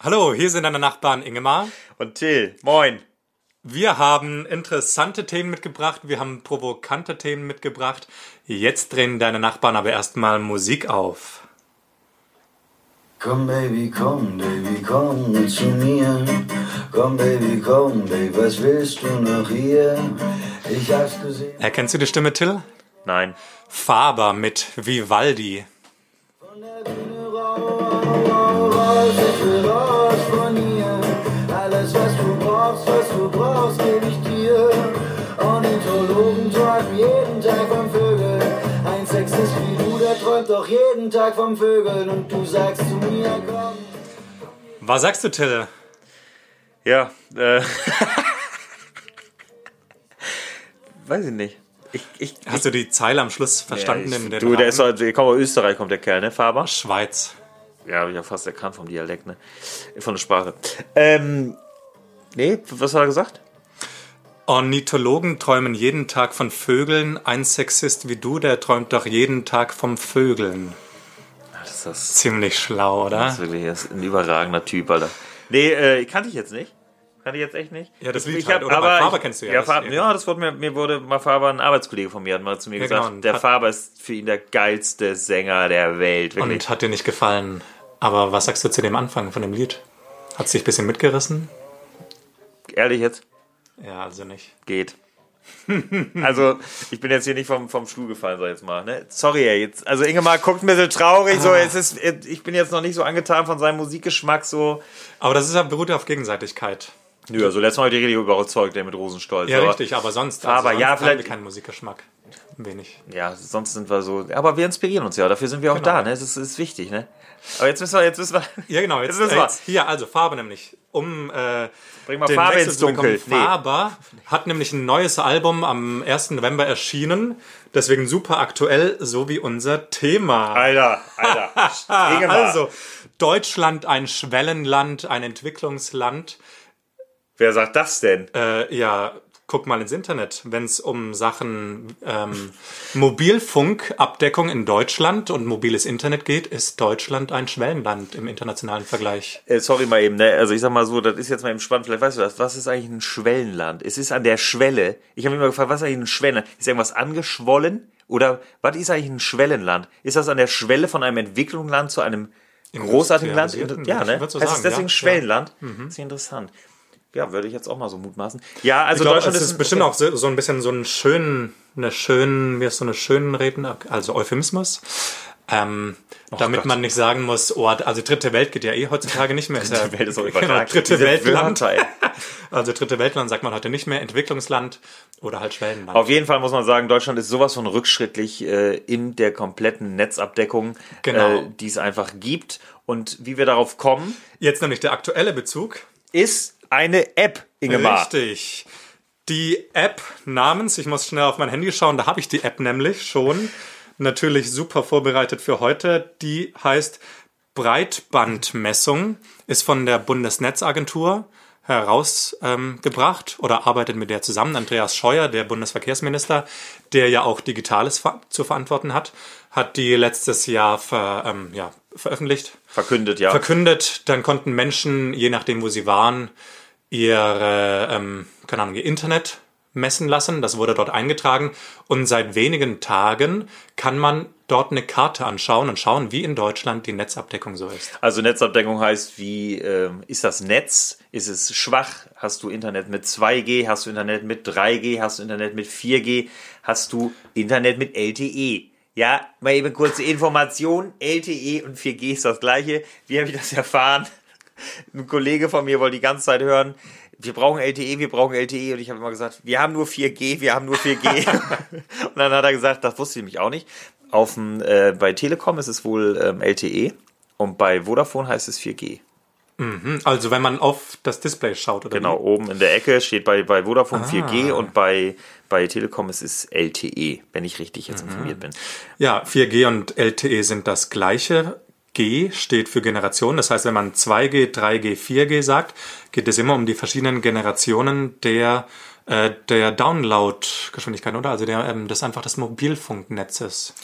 Hallo, hier sind deine Nachbarn Ingemar. Und Till, moin. Wir haben interessante Themen mitgebracht, wir haben provokante Themen mitgebracht. Jetzt drehen deine Nachbarn aber erstmal Musik auf. Komm Baby, komm Baby, komm zu mir. Komm Baby, komm Baby, was willst du noch hier? Ich hab's gesehen. Erkennst du die Stimme, Till? Nein. Faber mit Vivaldi. Jeden Tag vom Vögeln. Und du sagst zu mir, komm. Was sagst du, Till? Ja, äh. Weiß ich nicht. Ich, ich, Hast du die Zeile am Schluss verstanden? ja, in ich, den du, der ist der kommt aus Österreich, kommt der Kerl, ne? Faber? Schweiz. Ja, habe ich ja fast erkannt vom Dialekt, ne? Von der Sprache. Ähm, nee, was hat er gesagt? Ornithologen träumen jeden Tag von Vögeln. Ein Sexist wie du, der träumt doch jeden Tag vom Vögeln. Das ist, Ziemlich schlau, oder? das ist wirklich das ist ein überragender Typ, Alter. Nee, äh, kannte ich jetzt nicht. Kannte ich jetzt echt nicht. Ja, das Lied ich halt, oder? aber Faber kennst du ja Ja, das Faber, ja das wurde mir, mir wurde mal Faber, ein Arbeitskollege von mir, hat mal zu mir Ja, gesagt, genau, der hat- Faber ist für ihn der geilste Sänger der Welt. Wirklich. Und hat dir nicht gefallen. Aber was sagst du zu dem Anfang von dem Lied? Hat es dich ein bisschen mitgerissen? Ehrlich jetzt? Ja, also nicht. Geht. also, ich bin jetzt hier nicht vom, vom Stuhl gefallen, sag ich jetzt mal. Ne? Sorry, ey, jetzt. Also, Ingemar guckt ein bisschen traurig. So, Ah. es ist, ich bin jetzt noch nicht so angetan von seinem Musikgeschmack. So. Aber das ist ja, beruht ja auf Gegenseitigkeit. Nö, also letztes Mal habe ich die richtig überzeugt, der mit Rosenstolz. Ja, aber, richtig, aber sonst, Aber sonst ja, haben vielleicht- wir keinen Musikgeschmack. Wenig. Ja, sonst sind wir so. Aber wir inspirieren uns ja, dafür sind wir auch Genau. da, ne? Das ist, ist wichtig, ne? Aber jetzt müssen wir, jetzt müssen wir. Ja, genau. Jetzt, Jetzt wissen äh, wir. jetzt, hier, also Farbe nämlich. Um äh, Bring mal den Farbe Wechsel ins. Dunkel. Nee. Faber hat nämlich ein neues Album am 1. November erschienen. Deswegen super aktuell, so wie unser Thema. Alter, Alter. Also, Deutschland ein Schwellenland, ein Entwicklungsland. Wer sagt das denn? Äh, ja, guck mal ins Internet, wenn es um Sachen ähm, Mobilfunkabdeckung in Deutschland und mobiles Internet geht, ist Deutschland ein Schwellenland im internationalen Vergleich. Äh, sorry mal eben, ne? Also ich sag mal so, das ist jetzt mal eben spannend, vielleicht weißt du das. Was ist eigentlich ein Schwellenland? Es ist an der Schwelle. Ich habe mich mal gefragt, was ist eigentlich ein Schwellenland? Ist irgendwas angeschwollen? Oder was ist eigentlich ein Schwellenland? Ist das an der Schwelle von einem Entwicklungsland zu einem großartigen Land? Ja, ne? so heißt sagen, deswegen ja. Mhm. Schwellenland? Das ist interessant. Ja, würde ich jetzt auch mal so mutmaßen. Ja, also Ich Deutschland es ist ein- bestimmt okay. auch so, so ein bisschen so ein schönen, eine schönen, wie ist so eine schönen Reden, also Euphemismus. Ähm, damit Gott. man nicht sagen muss, oh, also dritte Welt geht ja eh heutzutage nicht mehr. Dritte Welt ist auch genau, dritte Weltland. Also dritte Weltland sagt man heute nicht mehr, Entwicklungsland oder halt Schwellenland. Auf jeden Fall muss man sagen, Deutschland ist sowas von rückschrittlich äh, in der kompletten Netzabdeckung, Genau. äh, die es einfach gibt. Und wie wir darauf kommen, Jetzt nämlich der aktuelle Bezug. ist eine App, Ingemar. Richtig. Die App namens, ich muss schnell auf mein Handy schauen, da habe ich die App nämlich schon. Natürlich super vorbereitet für heute. Die heißt Breitbandmessung, ist von der Bundesnetzagentur herausgebracht ähm, oder arbeitet mit der zusammen. Andreas Scheuer, der Bundesverkehrsminister, der ja auch Digitales ver zu verantworten hat, hat die letztes Jahr ver, ähm, ja, veröffentlicht Verkündet, ja. verkündet. Dann konnten Menschen, je nachdem, wo sie waren, ihre, ähm, keine Ahnung, ihr Internet messen lassen. Das wurde dort eingetragen. Und seit wenigen Tagen kann man dort eine Karte anschauen und schauen, wie in Deutschland die Netzabdeckung so ist. also Netzabdeckung heißt, wie ähm, ist das Netz? Ist es schwach? Hast du Internet mit 2G? Hast du Internet mit 3G? Hast du Internet mit 4G? Hast du Internet mit LTE? Ja, mal eben kurze Information. LTE und 4G ist das gleiche. Wie habe ich das erfahren? Ein Kollege von mir wollte die ganze Zeit hören, wir brauchen LTE, wir brauchen LTE. Und ich habe immer gesagt, wir haben nur 4G, wir haben nur 4G. und dann hat er gesagt, das wusste ich nämlich auch nicht. Auf dem, äh, bei Telekom ist es wohl ähm, LTE und bei Vodafone heißt es 4G. Also wenn man auf das Display schaut, oder Genau, wie? oben in der Ecke steht bei, bei Vodafone Ah. 4G und bei, bei Telekom ist es LTE, wenn ich richtig jetzt Mhm. informiert bin. Ja, 4G und LTE sind das gleiche. G steht für Generation. Das heißt, wenn man 2G, 3G, 4G sagt, geht es immer um die verschiedenen Generationen der, äh, der Download-Geschwindigkeit, oder? Also der, ähm, das einfach des Mobilfunknetzes.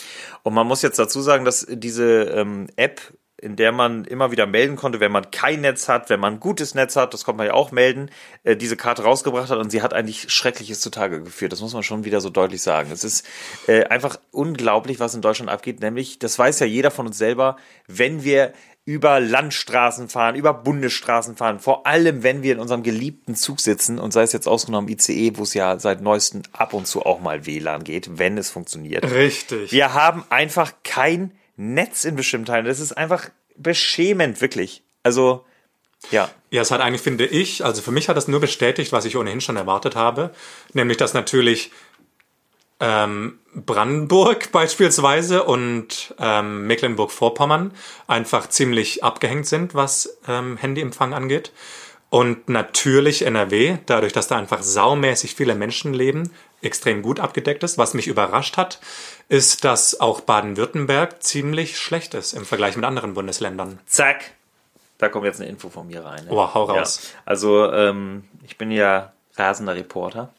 Und man muss jetzt dazu sagen, dass diese ähm, App in der man immer wieder melden konnte, wenn man kein Netz hat, wenn man ein gutes Netz hat, das konnte man ja auch melden, äh, diese Karte rausgebracht hat und sie hat eigentlich Schreckliches zutage geführt. Das muss man schon wieder so deutlich sagen. Es ist äh, einfach unglaublich, was in Deutschland abgeht, nämlich, das weiß ja jeder von uns selber, wenn wir über Landstraßen fahren, über Bundesstraßen fahren, vor allem wenn wir in unserem geliebten Zug sitzen und sei es jetzt ausgenommen ICE, wo es ja seit neuestem ab und zu auch mal WLAN geht, wenn es funktioniert. Richtig. Wir haben einfach kein Netz in bestimmten Teilen. Das ist einfach beschämend, wirklich. Also, ja. Ja, es hat eigentlich, finde ich, also für mich hat das nur bestätigt, was ich ohnehin schon erwartet habe, nämlich dass natürlich ähm, Brandenburg beispielsweise und ähm, Mecklenburg-Vorpommern einfach ziemlich abgehängt sind, was ähm, Handyempfang angeht. Und natürlich NRW, dadurch, dass da einfach saumäßig viele Menschen leben, extrem gut abgedeckt ist. Was mich überrascht hat, ist, dass auch Baden-Württemberg ziemlich schlecht ist im Vergleich mit anderen Bundesländern. Zack. Da kommt jetzt eine Info von mir rein. Ne? Oh, hau raus. Ja. Also, ähm, ich bin ja rasender Reporter.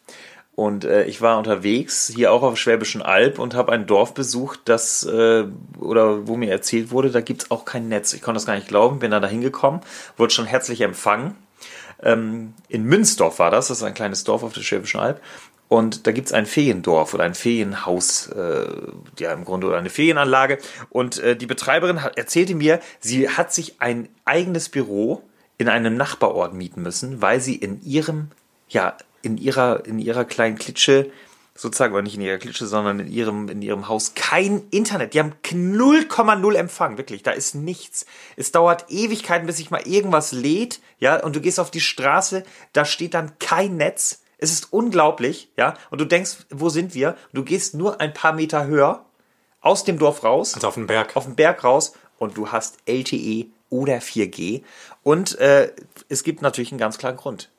Und äh, ich war unterwegs, hier auch auf Schwäbischen Alb und habe ein Dorf besucht, das, äh, oder wo mir erzählt wurde, da gibt's auch kein Netz. Ich konnte das gar nicht glauben, bin dann da hingekommen, wurde schon herzlich empfangen. Ähm, in Münzdorf war das, das ist ein kleines Dorf auf der Schwäbischen Alb. Und da gibt's ein Feriendorf oder ein Ferienhaus, äh, ja im Grunde oder eine Ferienanlage. Und äh, die Betreiberin hat, erzählte mir, sie hat sich ein eigenes Büro in einem Nachbarort mieten müssen, weil sie in ihrem, ja, in ihrer, in ihrer kleinen Klitsche, sozusagen, aber nicht in ihrer Klitsche, sondern in ihrem, in ihrem Haus kein Internet. Die haben 0,0 Empfang, wirklich. Da ist nichts. Es dauert Ewigkeiten, bis sich mal irgendwas lädt, ja, und du gehst auf die Straße, da steht dann kein Netz. Es ist unglaublich, ja, und du denkst, wo sind wir? Du gehst nur ein paar Meter höher aus dem Dorf raus, Also auf dem Berg. auf den Berg raus und du hast LTE oder 4G. Und äh, es gibt natürlich einen ganz klaren Grund.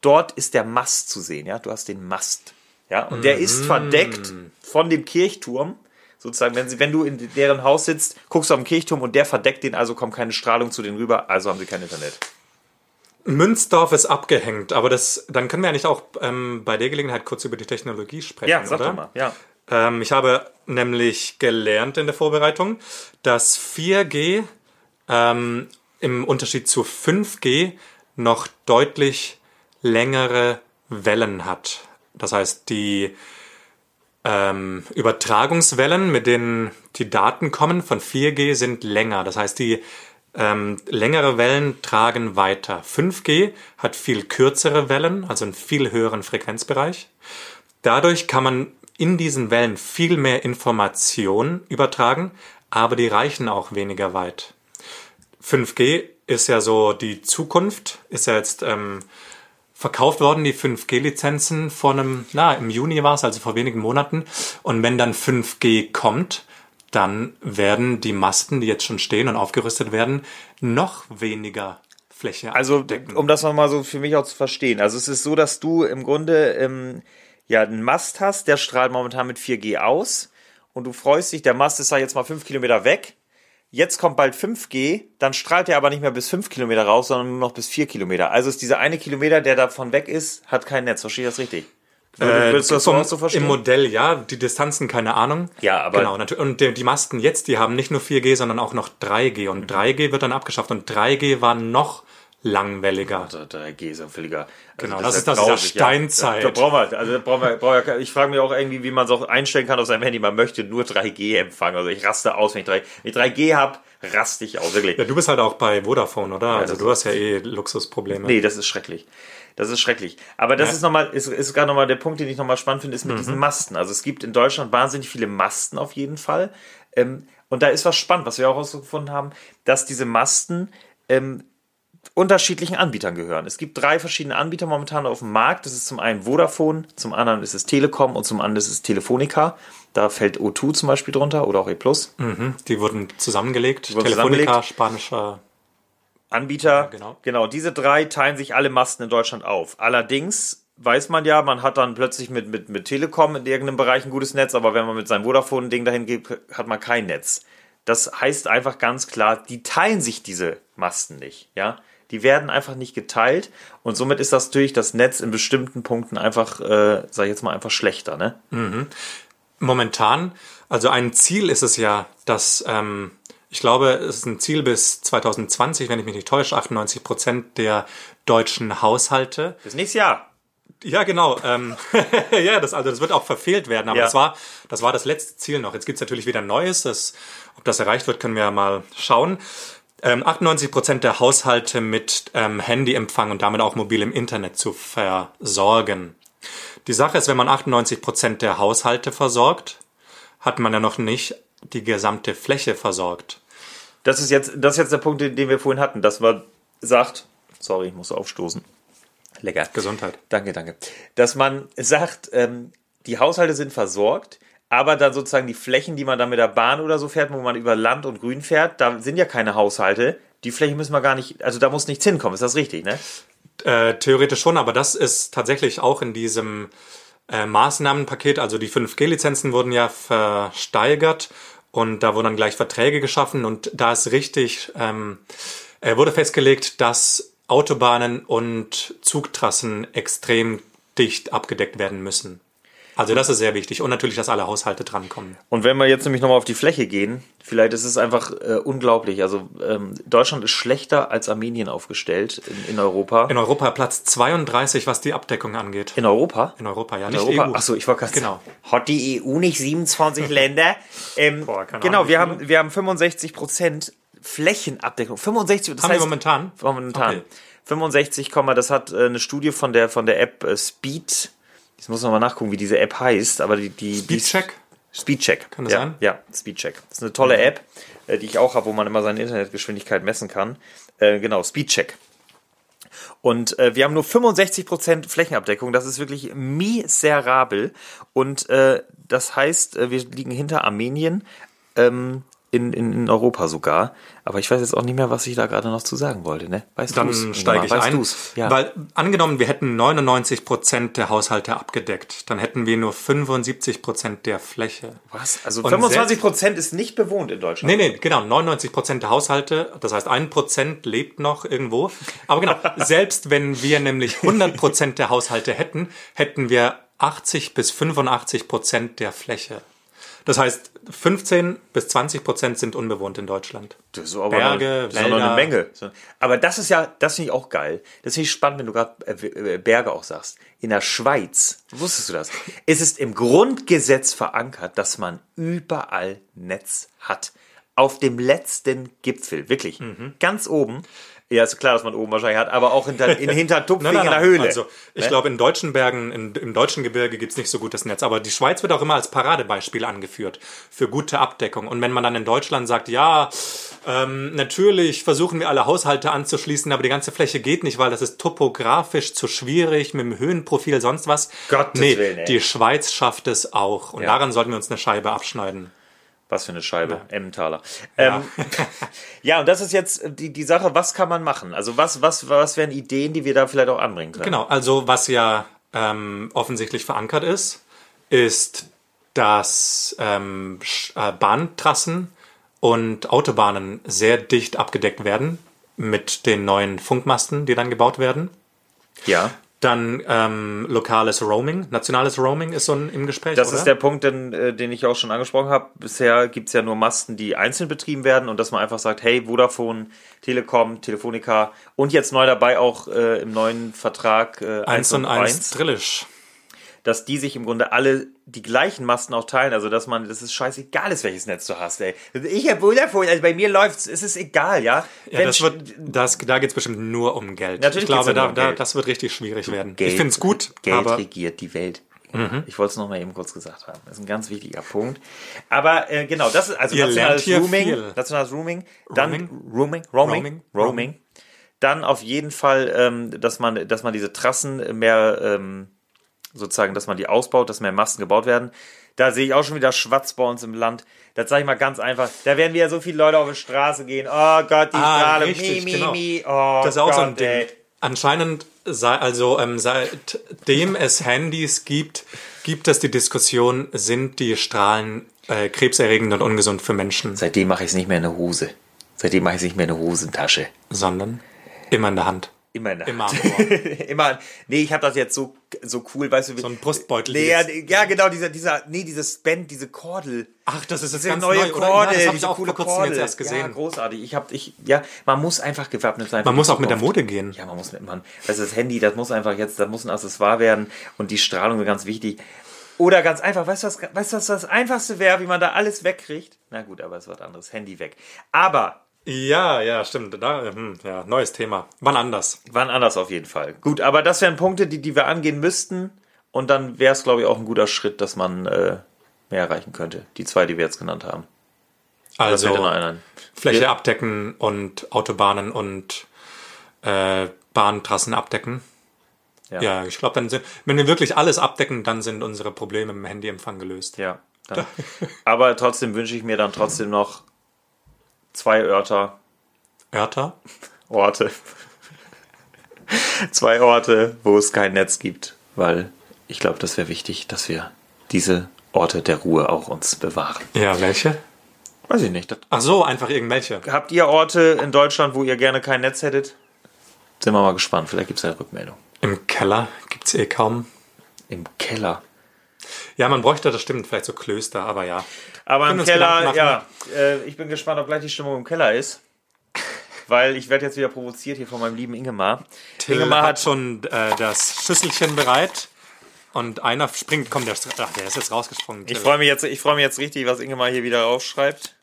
Dort ist der Mast zu sehen, ja. Du hast den Mast, ja, und der ist verdeckt von dem Kirchturm. Sozusagen, wenn, sie, wenn du in deren Haus sitzt, guckst du auf den Kirchturm und der verdeckt den, also kommt keine Strahlung zu denen rüber, also haben sie kein Internet. Münzdorf ist abgehängt, aber das, dann können wir eigentlich auch ähm, bei der Gelegenheit kurz über die Technologie sprechen, Ja, sag oder? doch mal, ja. Ähm, ich habe nämlich gelernt in der Vorbereitung, dass 4G ähm, im Unterschied zu 5G noch deutlich längere Wellen hat. Das heißt, die ähm, Übertragungswellen, mit denen die Daten kommen von 4G, sind länger. Das heißt, die ähm, längere Wellen tragen weiter. 5G hat viel kürzere Wellen, also einen viel höheren Frequenzbereich. Dadurch kann man in diesen Wellen viel mehr Information übertragen, aber die reichen auch weniger weit. 5G ist ja so die Zukunft, ist ja jetzt ähm, verkauft worden, die 5G-Lizenzen vor einem, na, im Juni war es, also vor wenigen Monaten. Und wenn dann 5G kommt, dann werden die Masten, die jetzt schon stehen und aufgerüstet werden, noch weniger Fläche Also, abdecken. um das nochmal so für mich auch zu verstehen. Also, es ist so, dass du im Grunde ähm, ja einen Mast hast, der strahlt momentan mit 4G aus und du freust dich, der Mast ist da jetzt mal 5 Kilometer weg. Jetzt kommt bald 5G, dann strahlt er aber nicht mehr bis 5 Kilometer raus, sondern nur noch bis 4 Kilometer. Also ist dieser eine Kilometer, der davon weg ist, hat kein Netz. Verstehe ich das richtig? Äh, Willst du das so vom- so verstehen? Im Modell ja, die Distanzen keine Ahnung. Ja, aber- Genau, natür- und die, die Masten jetzt, die haben nicht nur 4G, sondern auch noch 3G. Und 3G wird dann abgeschafft und 3G war noch langwelliger. Also 3G ist ja völliger. Genau, also das ja ist das dieser grausig, ja. Steinzeit. Da, brauchen wir, also da brauchen wir, brauchen wir, ich frage mich auch irgendwie, wie man es auch einstellen kann auf seinem Handy. Man möchte nur 3G empfangen. Also ich raste aus, wenn ich 3, wenn ich 3G habe, raste ich aus, wirklich. Ja, du bist halt auch bei Vodafone, oder? also das du hast ja eh Luxusprobleme. Nee, das ist schrecklich. Das ist schrecklich. Aber das Ja. ist nochmal, ist, ist gerade nochmal der Punkt, den ich nochmal spannend finde, ist mit diesen Masten. Also es gibt in Deutschland wahnsinnig viele Masten auf jeden Fall. Ähm, und da ist was spannend, was wir auch herausgefunden haben, dass diese Masten ähm, unterschiedlichen Anbietern gehören. Es gibt drei verschiedene Anbieter momentan auf dem Markt. Das ist zum einen Vodafone, zum anderen ist es Telekom und zum anderen ist es Telefonica. Da fällt O2 zum Beispiel drunter oder auch E+. Mhm, die wurden zusammengelegt. wurden Telefonica, zusammengelegt. spanischer. Anbieter. genau. genau, diese drei teilen sich alle Masten in Deutschland auf. Allerdings weiß man ja, man hat dann plötzlich mit, mit, mit Telekom in irgendeinem Bereich ein gutes Netz, aber wenn man mit seinem Vodafone-Ding dahin geht, hat man kein Netz. Das heißt einfach ganz klar, die teilen sich diese Masten nicht, ja. Die werden einfach nicht geteilt und somit ist das natürlich das Netz in bestimmten Punkten einfach, äh, sag ich jetzt mal, einfach schlechter, ne? Momentan, also ein Ziel ist es ja, dass ähm, Ich glaube, es ist ein Ziel bis 2020, wenn ich mich nicht täusche, 98 Prozent der deutschen Haushalte. Bis nächstes Jahr. Ja, genau. Ähm, ja, das, also das wird auch verfehlt werden, aber Ja. das, war, das war das letzte Ziel noch. Jetzt gibt's natürlich wieder ein neues. Das, ob das erreicht wird, können wir ja mal schauen. Ähm, 98 Prozent der Haushalte mit ähm, Handyempfang und damit auch mobilem Internet zu versorgen. Die Sache ist, wenn man 98 Prozent der Haushalte versorgt, hat man ja noch nicht die gesamte Fläche versorgt. Das ist jetzt, das ist jetzt der Punkt, den, den wir vorhin hatten, dass man sagt, sorry, ich muss aufstoßen. Lecker. Gesundheit. Danke, danke. Dass man sagt, ähm, die Haushalte sind versorgt, aber dann sozusagen die Flächen, die man dann mit der Bahn oder so fährt, wo man über Land und Grün fährt, da sind ja keine Haushalte. Die Flächen müssen wir gar nicht, also da muss nichts hinkommen, ist das richtig, ne? Äh, theoretisch schon, aber das ist tatsächlich auch in diesem äh, Maßnahmenpaket, also die 5G-Lizenzen wurden ja versteigert und da wurden dann gleich Verträge geschaffen und da ist richtig, ähm, äh, wurde festgelegt, dass Autobahnen und Zugtrassen extrem dicht abgedeckt werden müssen. Also das ist sehr wichtig und natürlich, dass alle Haushalte drankommen. Und wenn wir jetzt nämlich nochmal auf die Fläche gehen, vielleicht ist es einfach äh, unglaublich. Also ähm, Deutschland ist schlechter als Armenien aufgestellt in, in Europa. In Europa Platz 32, was die Abdeckung angeht. In Europa? In Europa, ja, In nicht Europa? EU. Achso, ich wollte gerade Genau. Hat die EU nicht 27 Länder? Ähm, Boah, keine genau, Ahnung, wir haben, wir haben 65 Prozent Flächenabdeckung. 65, das Haben wir heißt, momentan? Momentan. Okay. 65, das hat äh, eine Studie von der, von der App äh, Speed. Jetzt muss man mal nachgucken, wie diese App heißt, aber die, die Speedcheck? Speedcheck. Kann das ja, sein? Ja, Speedcheck. Das ist eine tolle App, äh, die ich auch habe, wo man immer seine Internetgeschwindigkeit messen kann. Äh, genau, Speedcheck. Und äh, wir haben nur 65% Flächenabdeckung. Das ist wirklich miserabel. Und äh, das heißt, äh, wir liegen hinter Armenien ähm, in, in, in Europa sogar. Aber ich weiß jetzt auch nicht mehr, was ich da gerade noch zu sagen wollte. Ne? Weißt Dann steige ich weißt ein. Du's? Ja. Weil angenommen, wir hätten 99 Prozent der Haushalte abgedeckt, dann hätten wir nur 75 Prozent der Fläche. was? Also Und 25% ist nicht bewohnt in Deutschland. Nee, nee, genau, 99 Prozent der Haushalte, das heißt ein Prozent lebt noch irgendwo. Aber genau, selbst wenn wir nämlich 100 Prozent der Haushalte hätten, hätten wir 80 bis 85 Prozent der Fläche. Das heißt, 15 bis 20 Prozent sind unbewohnt in Deutschland. Das ist aber Berge, noch, das ist noch eine Wälder. Menge. Aber das ist ja, das finde ich auch geil. Das finde ich spannend, wenn du gerade äh, äh, Berge auch sagst. In der Schweiz, wusstest du das? Es ist im Grundgesetz verankert, dass man überall Netz hat. Auf dem letzten Gipfel, wirklich. Mhm. Ganz oben. Ja, ist klar, dass man oben wahrscheinlich hat, aber auch hinter, in Hintertupfing Nein, nein, in der nein. Höhle. Also, ich Ne? glaube, in deutschen Bergen, in, im deutschen Gebirge gibt's nicht so gutes Netz. Aber die Schweiz wird auch immer als Paradebeispiel angeführt für gute Abdeckung. Und wenn man dann in Deutschland sagt, ja, ähm, natürlich versuchen wir alle Haushalte anzuschließen, aber die ganze Fläche geht nicht, weil das ist topografisch zu schwierig, mit dem Höhenprofil, sonst was. Gottes nee, Willen, ey. die Schweiz schafft es auch. Und Ja. daran sollten wir uns eine Scheibe abschneiden. Was für eine Scheibe, Emmentaler. Ja. Ähm, ja, und das ist jetzt die, die Sache, was kann man machen? Also was, was, was wären Ideen, die wir da vielleicht auch anbringen können? Genau, also was ja ähm, offensichtlich verankert ist, ist, dass ähm, äh, Bahntrassen und Autobahnen sehr dicht abgedeckt werden mit den neuen Funkmasten, die dann gebaut werden. Ja. Dann ähm, lokales Roaming, nationales Roaming ist so ein, im Gespräch. Das oder? ist der Punkt, den, äh, den ich auch schon angesprochen habe. Bisher gibt es ja nur Masten, die einzeln betrieben werden und dass man einfach sagt, hey, Vodafone, Telekom, Telefonica und jetzt neu dabei auch äh, im neuen Vertrag äh, 1 und 1 Drillisch. Dass die sich im Grunde alle die gleichen Masten auch teilen. Also dass man, das ist scheißegal ist, welches Netz du hast, ey. Ich habe Vodafone, also bei mir läuft's, es ist egal, ja. Ja, das wird, das, da geht es bestimmt nur um Geld. Natürlich ich glaube, geht's da, um da, Geld. das wird richtig schwierig werden. Geld- ich finde es gut, Geld aber regiert die Welt. Ich wollte es noch mal eben kurz gesagt haben. Das ist ein ganz wichtiger Punkt. Aber äh, genau, das ist also Ihr nationales Rooming, viel. nationales Rooming, dann Roaming? Roaming, Roaming? Roaming. Dann auf jeden Fall, ähm, dass man, dass man diese Trassen mehr ähm, sozusagen, dass man die ausbaut, dass mehr Masten gebaut werden. Da sehe ich auch schon wieder Schwatz bei uns im Land. Das sage ich mal ganz einfach. Da werden wieder so viele Leute auf die Straße gehen. Oh Gott, die Ah, Strahle. richtig, mi, mi, genau. mi. Oh Das ist auch Gott, so ein Ding. ey. Anscheinend, sei, also ähm, seitdem es Handys gibt, gibt es die Diskussion, sind die Strahlen äh, krebserregend und ungesund für Menschen, Seitdem mache ich es nicht mehr in der Hose. Seitdem mache ich es nicht mehr in der Hosentasche. sondern immer in der Hand. Immer in der Immer. Immer. Nee, ich habe das jetzt so, so cool, weißt du, wie. So ein Brustbeutel. Nee, ja, ja, genau, dieser, dieser, nee, dieses Band, diese Kordel. Ach, das ist jetzt Diese ganz neue neu, oder? Ja, Kordel, das habe ich auch coole Kordel. jetzt erst Ja, gesehen. großartig. Ich hab, ich, ja, man muss einfach gewappnet sein. Man muss auch mit der. Mode gehen. Ja, man muss mit, man, also das Handy, das muss einfach jetzt, das muss ein Accessoire werden und die Strahlung ist ganz wichtig. Oder ganz einfach, weißt du, was, weißt du, was das Einfachste wäre, wie man da alles wegkriegt? Na gut, aber es wird anderes. Handy weg. Aber Ja, ja, stimmt. Da, hm, ja, neues Thema. Wann anders? Wann anders auf jeden Fall. Gut, aber das wären Punkte, die, die wir angehen müssten. Und dann wäre es, glaube ich, auch ein guter Schritt, dass man äh, mehr erreichen könnte. Die zwei, die wir jetzt genannt haben. Also. Fläche Wir- abdecken und Autobahnen und äh, Bahntrassen abdecken. Ja. Ja, ich glaube, wenn wir wirklich alles abdecken, dann sind unsere Probleme im Handyempfang gelöst. Ja. Dann. aber trotzdem wünsche ich mir dann trotzdem noch zwei Örter, Örter? Orte. zwei Orte, wo es kein Netz gibt. Weil ich glaube, das wäre wichtig, dass wir diese Orte der Ruhe auch uns bewahren. Ja, welche? Weiß ich nicht. Ach so, einfach irgendwelche. Habt ihr Orte in Deutschland, wo ihr gerne kein Netz hättet? Sind wir mal gespannt. Vielleicht gibt es eine Rückmeldung. Im Keller gibt's eh kaum. Im Keller. Ja, man bräuchte, das stimmt, vielleicht so Klöster, aber ja. Aber im Keller, ja. Äh, ich bin gespannt, ob gleich die Stimmung im Keller ist. Weil ich werde jetzt wieder provoziert hier von meinem lieben Ingemar. Till Ingemar hat hat schon äh, das Schüsselchen bereit und einer springt, komm, der, ach, der ist jetzt rausgesprungen. Ich Till. freue mich jetzt, ich freue mich jetzt richtig, was Ingemar hier wieder aufschreibt.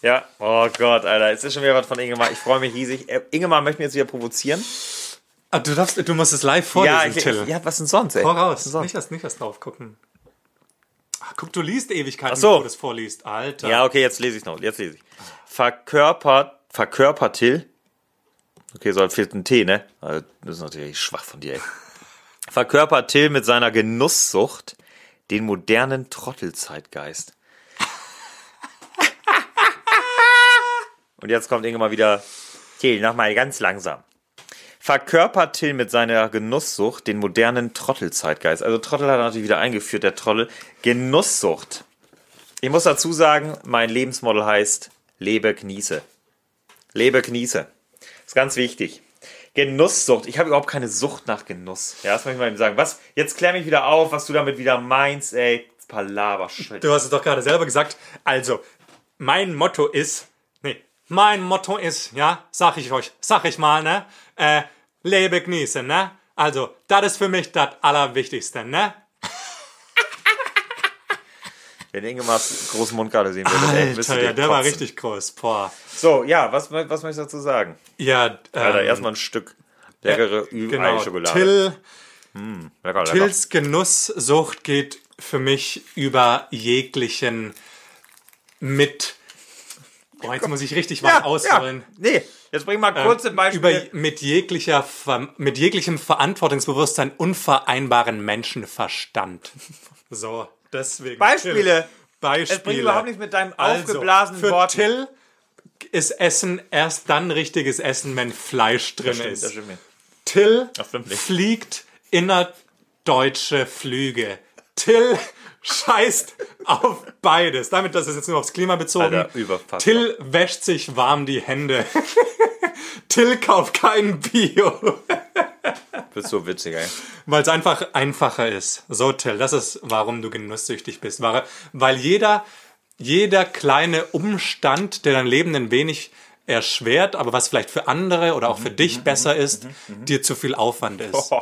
Ja, oh Gott, Alter, es ist schon wieder was von Ingemar. Ich freue mich riesig. Äh, Ingemar möchte mich jetzt wieder provozieren. Ah, du, darfst, du musst es live vorlesen, ja, ich, Till. ich, ja, was denn sonst, ey? Voraus, Was denn sonst? nicht erst, nicht erst drauf gucken. Ach, guck, du liest Ewigkeiten, Ach so. bevor du das vorliest. Alter. Ja, okay, jetzt lese ich noch. Jetzt lese ich. Verkörpert, verkörpert Till. Okay, so fehlt ein T, ne? Also, Das ist natürlich schwach von dir, ey. Verkörpert Till mit seiner Genusssucht den modernen Trottelzeitgeist. Und jetzt kommt Inge mal wieder. Till, nochmal ganz langsam. Verkörpert Till mit seiner Genusssucht den modernen Trottelzeitgeist. Also Trottel hat er natürlich wieder eingeführt, der Trottel. Genusssucht. Ich muss dazu sagen, mein Lebensmodell heißt Lebe, genieße. Lebe, genieße. Ist ganz wichtig. Genusssucht. Ich habe überhaupt keine Sucht nach Genuss. Ja, das möchte ich mal eben sagen. Was? Jetzt klär mich wieder auf, was du damit wieder meinst, ey. Palaver, shit. Du hast es doch gerade selber gesagt. Also, mein Motto ist, nee, mein Motto ist, ja, sag ich euch, sag ich mal, ne, äh, lebe genießen, ne? Also, das ist für mich das Allerwichtigste, ne? Wenn Ingemars großen Mund gerade sehen würde, ey, Alter, ihr ja, der war kotzen. richtig groß, boah. So, ja, was, was möchtest du dazu sagen? Ja, Alter, ähm, erstmal ein Stück leckere genau, Ü-Ei-Schokolade. Till, lecker, lecker. Tills Genusssucht geht für mich über jeglichen mit. Boah, jetzt muss ich richtig was ausholen. Nee, jetzt bring mal kurze Ähm, Beispiele. Über, mit, jeglicher, mit jeglichem Verantwortungsbewusstsein unvereinbaren Menschenverstand. So, deswegen. Beispiele. Till, Beispiele. Es bringt überhaupt nichts mit deinem also, aufgeblasenen für Wort. Till ist Essen erst dann richtiges Essen, wenn Fleisch drin stimmt, ist. Till fliegt innerdeutsche Flüge. Till scheißt auf beides. Damit, das ist jetzt nur aufs Klima bezogen. Alter, überfassbar. Till wäscht sich warm die Hände. Till kauft kein Bio. Bist so witzig, ey. Weil es einfach einfacher ist. So, Till, das ist, warum du genusssüchtig bist. Weil jeder, jeder kleine Umstand, der dein Leben ein wenig erschwert, aber was vielleicht für andere oder auch für dich besser ist, dir zu viel Aufwand ist.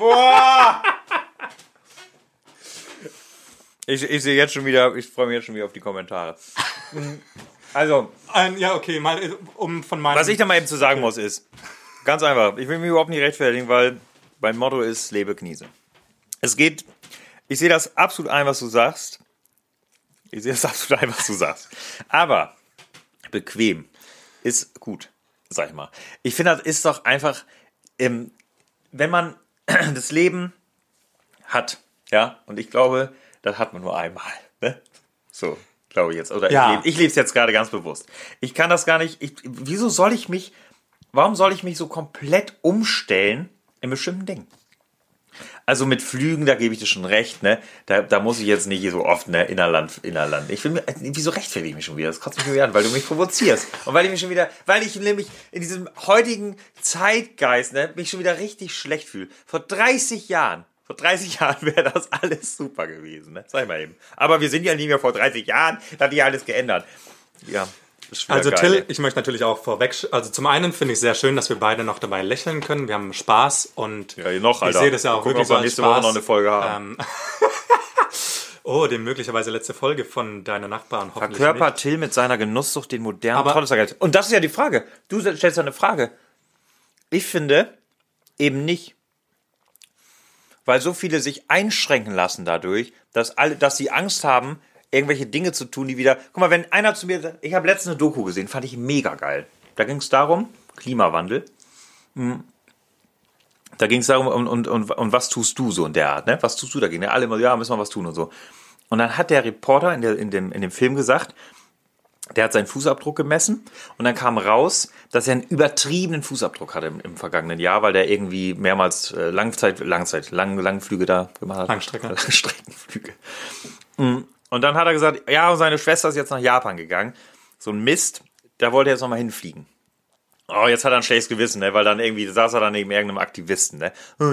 Ich, ich sehe jetzt schon wieder, ich freue mich jetzt schon wieder auf die Kommentare. Also, Ein, ja, okay, mal um von meinem. was ich da mal eben zu sagen muss, ist, ganz einfach, ich will mich überhaupt nicht rechtfertigen, weil mein Motto ist, lebe, genieße. Es geht, ich sehe das absolut ein, was du sagst. Ich sehe das absolut ein, was du sagst. Aber bequem ist gut, sag ich mal. Ich finde, das ist doch einfach, ähm, wenn man das Leben hat, ja, und ich glaube, das hat man nur einmal, ne? So, glaube ich jetzt. Oder Ja. ich lebe es jetzt gerade ganz bewusst. Ich kann das gar nicht, ich, wieso soll ich mich, warum soll ich mich so komplett umstellen in bestimmten Dingen? Also mit Flügen, da gebe ich dir schon recht, ne? Da, da muss ich jetzt nicht so oft, ne? Innerland, Innerland. Ich will mir, wieso rechtfertige ich mich schon wieder? Das kotzt mich schon wieder an, weil du mich provozierst. Und weil ich mich schon wieder, weil ich nämlich in diesem heutigen Zeitgeist, ne, mich schon wieder richtig schlecht fühle. Vor 30 Jahren, vor 30 Jahren wäre das alles super gewesen, ne? Sag ich mal eben. Aber wir sind ja nicht mehr vor 30 Jahren, da hat sich alles geändert. Ja. Also geil, Till, ne? ich möchte natürlich auch vorweg, also zum einen finde ich sehr schön, dass wir beide noch dabei lächeln können. Wir haben Spaß und Ja, noch, ich sehe das ja auch gucken, wirklich so wir als nächste Spaß. Woche noch eine Folge haben. Ähm, oh, die möglicherweise letzte Folge von deiner Nachbarn Verkörpert Till mit seiner Genusssucht den modernen Aber-. Und das ist ja die Frage. Du stellst ja eine Frage. Ich finde eben nicht. Weil so viele sich einschränken lassen dadurch, dass alle, dass sie Angst haben, irgendwelche Dinge zu tun, die wieder. Guck mal, wenn einer zu mir ich habe letztens eine Doku gesehen, fand ich mega geil. Da ging es darum, Klimawandel. Hm. Da ging es darum, und, und, und, und was tust du so in der Art, ne? Was tust du dagegen? Alle immer, ja, müssen wir was tun und so. Und dann hat der Reporter in, der, in, dem, in dem Film gesagt, der hat seinen Fußabdruck gemessen und dann kam raus, dass er einen übertriebenen Fußabdruck hatte im, im vergangenen Jahr, weil der irgendwie mehrmals äh, Langzeit, Langzeit, lang, Langflüge da gemacht hat. Langstrecke. Langstreckenflüge. Mm. Und dann hat er gesagt, ja, und seine Schwester ist jetzt nach Japan gegangen. So ein Mist, da wollte er jetzt nochmal hinfliegen. Oh, jetzt hat er ein schlechtes Gewissen, ne? weil dann irgendwie saß er dann neben irgendeinem Aktivisten, ne? Oh,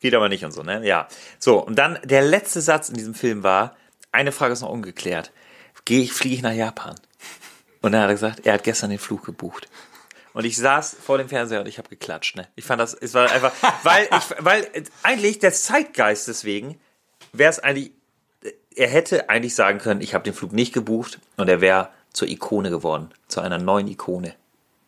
geht aber nicht und so, ne? Ja. So, und dann der letzte Satz in diesem Film war, eine Frage ist noch ungeklärt. Gehe ich, fliege ich nach Japan? Und dann hat er gesagt, er hat gestern den Flug gebucht. Und ich saß vor dem Fernseher und ich habe geklatscht, ne? Ich fand das, es war einfach, weil ich, weil eigentlich der Zeitgeist deswegen wäre es eigentlich, er hätte eigentlich sagen können, ich habe den Flug nicht gebucht und er wäre zur Ikone geworden, zu einer neuen Ikone.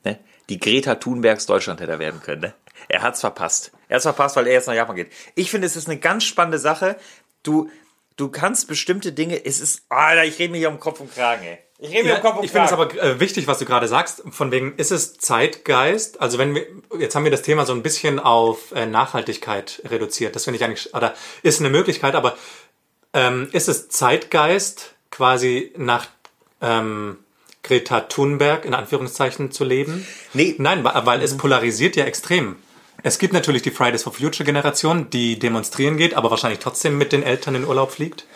Ne? Die Greta Thunbergs Deutschland hätte er werden können. Ne? Er hat's verpasst. Er hat's verpasst, weil er jetzt nach Japan geht. Ich finde, es ist eine ganz spannende Sache. Du, du kannst bestimmte Dinge, es ist, Alter, ich rede mir hier um Kopf und Kragen, ey. Ich rede mir Ja, um Kopf und ich finde es Kragen. aber äh, wichtig, was du gerade sagst. Von wegen, ist es Zeitgeist? Also wenn wir, jetzt haben wir das Thema so ein bisschen auf äh, Nachhaltigkeit reduziert. Das finde ich eigentlich, oder ist eine Möglichkeit, aber ähm, ist es Zeitgeist, quasi nach ähm, Greta Thunberg in Anführungszeichen zu leben? Nee. Nein, wa- weil es polarisiert ja extrem. Es gibt natürlich die Fridays for Future Generation, die demonstrieren geht, aber wahrscheinlich trotzdem mit den Eltern in Urlaub fliegt.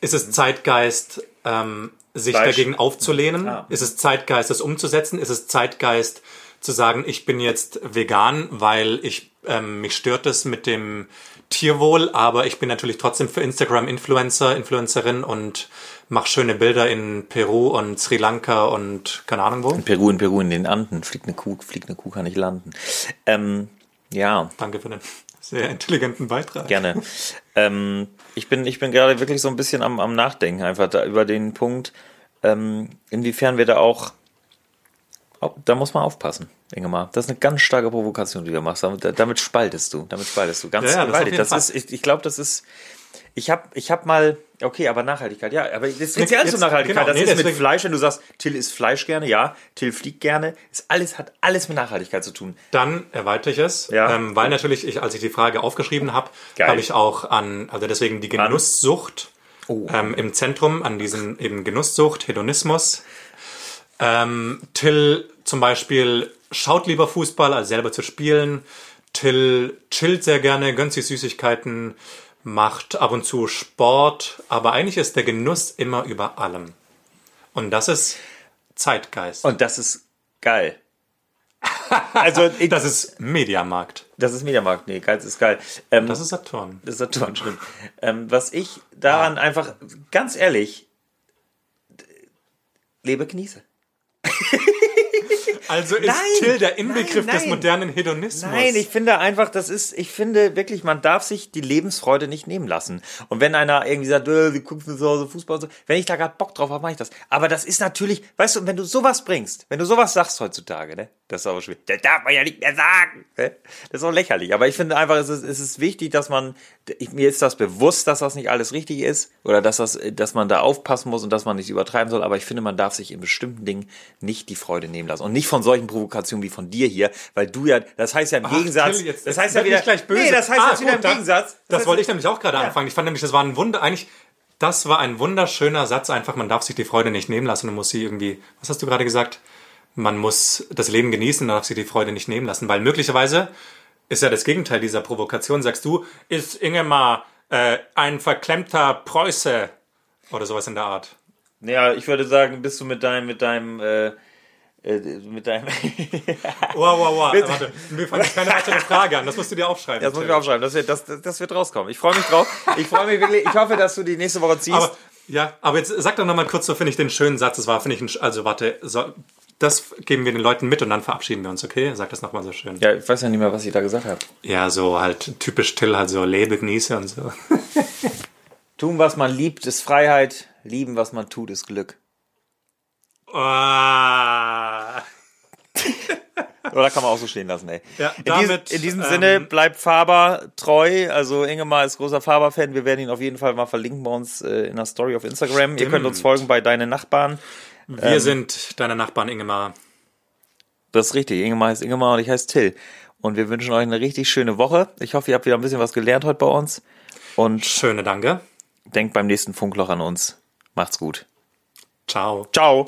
Ist es Zeitgeist, ähm, sich Fleisch. dagegen aufzulehnen? Ah. Ist es Zeitgeist, das umzusetzen? Ist es Zeitgeist, zu sagen, ich bin jetzt vegan, weil ich ähm, mich stört es mit dem Tierwohl, aber ich bin natürlich trotzdem für Instagram Influencer, Influencerin und mache schöne Bilder in Peru und Sri Lanka und keine Ahnung wo. In Peru, in Peru, in den Anden. Fliegt eine Kuh, fliegt eine Kuh, kann nicht landen. Ähm, ja, Danke für den sehr intelligenten Beitrag. gerne. ähm, ich bin, ich bin gerade wirklich so ein bisschen am, am Nachdenken einfach da über den Punkt, ähm, inwiefern wir da auch, auch, da muss man aufpassen, Ingemar. Das ist eine ganz starke Provokation, die du machst. Damit, damit spaltest du, damit spaltest du. Ganz Ja, ja, das gewaltig. Das, Fall. ist, ich, ich glaube, das ist, ich habe ich hab mal, okay, aber Nachhaltigkeit, ja, aber das ist Jetzt- ja alles um Nachhaltigkeit. genau, das nee, ist mit deswegen- Fleisch, wenn du sagst, Till isst Fleisch gerne, ja, Till fliegt gerne, ist alles, hat alles mit Nachhaltigkeit zu tun. Dann erweitere ich es, Ja. ähm, weil natürlich, ich, als ich die Frage aufgeschrieben habe, habe ich auch an, also deswegen die Genusssucht Oh. ähm, im Zentrum, an diesen eben Genusssucht, Hedonismus. Ähm, Till zum Beispiel schaut lieber Fußball, als selber zu spielen. Till chillt sehr gerne, gönnt sich Süßigkeiten, macht ab und zu Sport, aber eigentlich ist der Genuss immer über allem. Und das ist Zeitgeist. Und das ist geil. Also, ich, das ist Mediamarkt. das ist Mediamarkt. Nee, geil ist geil. Ähm, Das ist Saturn. das ist Saturn, stimmt. Ähm, was ich daran Ah. einfach, ganz ehrlich, lebe genieße. Also ist Nein, Till der Inbegriff nein, des nein. modernen Hedonismus. Nein, ich finde einfach, das ist, ich finde wirklich, man darf sich die Lebensfreude nicht nehmen lassen. Und wenn einer irgendwie sagt, äh, wir gucken zu Hause Fußball und so, wenn ich da gerade Bock drauf habe, mache ich das. Aber das ist natürlich, weißt du, wenn du sowas bringst, wenn du sowas sagst heutzutage, ne, das ist aber schwierig. Das darf man ja nicht mehr sagen. Ne? Das ist auch lächerlich. Aber ich finde einfach, es ist, es ist wichtig, dass man, ich, mir ist das bewusst, dass das nicht alles richtig ist oder dass das, dass man da aufpassen muss und dass man nicht übertreiben soll. Aber ich finde, man darf sich in bestimmten Dingen nicht die Freude nehmen lassen und nicht von solchen Provokationen wie von dir hier, weil du ja, das heißt ja im Ach, Gegensatz, jetzt- das heißt ja wieder, gleich böse. nee, das heißt Ah, jetzt wieder im dann- Gegensatz. Das, heißt- wollte ich nämlich auch gerade anfangen. Ich fand nämlich, das war ein Wunder, eigentlich, das war ein wunderschöner Satz, einfach, man darf sich die Freude nicht nehmen lassen, man muss sie irgendwie, was hast du gerade gesagt? Man muss das Leben genießen, man darf sich die Freude nicht nehmen lassen, weil möglicherweise ist ja das Gegenteil dieser Provokation. Sagst du, ist Ingemar äh, ein verklemmter Preuße oder sowas in der Art? Ja, ich würde sagen, bist du mit deinem, mit deinem, äh, äh, mit deinem. Wow, wow, wow. Warte, mir fangen jetzt keine weitere Frage an. Das musst du dir aufschreiben. Das muss ich mir aufschreiben, das wird, das, das wird rauskommen. Ich freue mich drauf. Ich freue mich wirklich. Ich hoffe, dass du die nächste Woche ziehst. Aber, ja, aber jetzt sag doch noch mal kurz, so finde ich den schönen Satz. Das war, finde ich, ein, also warte, so, das geben wir den Leuten mit und dann verabschieden wir uns, okay? Sag das noch mal so schön. ja, ich weiß ja nicht mehr, was ich da gesagt habe. Ja, so halt typisch Till, halt so lebe, genieße und so. Tun, was man liebt, ist Freiheit. Lieben, was man tut, ist Glück. Ah. Oder kann man auch so stehen lassen, ey. Ja, in, damit, diesem, in diesem ähm, Sinne bleibt Faber treu. Also Ingemar ist großer Faber-Fan. Wir werden ihn auf jeden Fall mal verlinken bei uns äh, in der Story auf Instagram. Ihr könnt uns folgen bei Deine Nachbarn. Wir sind deine Nachbarn, Ingemar. Das ist richtig. Ingemar heißt Ingemar und ich heiße Till. Und wir wünschen euch eine richtig schöne Woche. Ich hoffe, ihr habt wieder ein bisschen was gelernt heute bei uns. Und Schöne Danke. denkt beim nächsten Funkloch an uns. Macht's gut. Ciao. Ciao.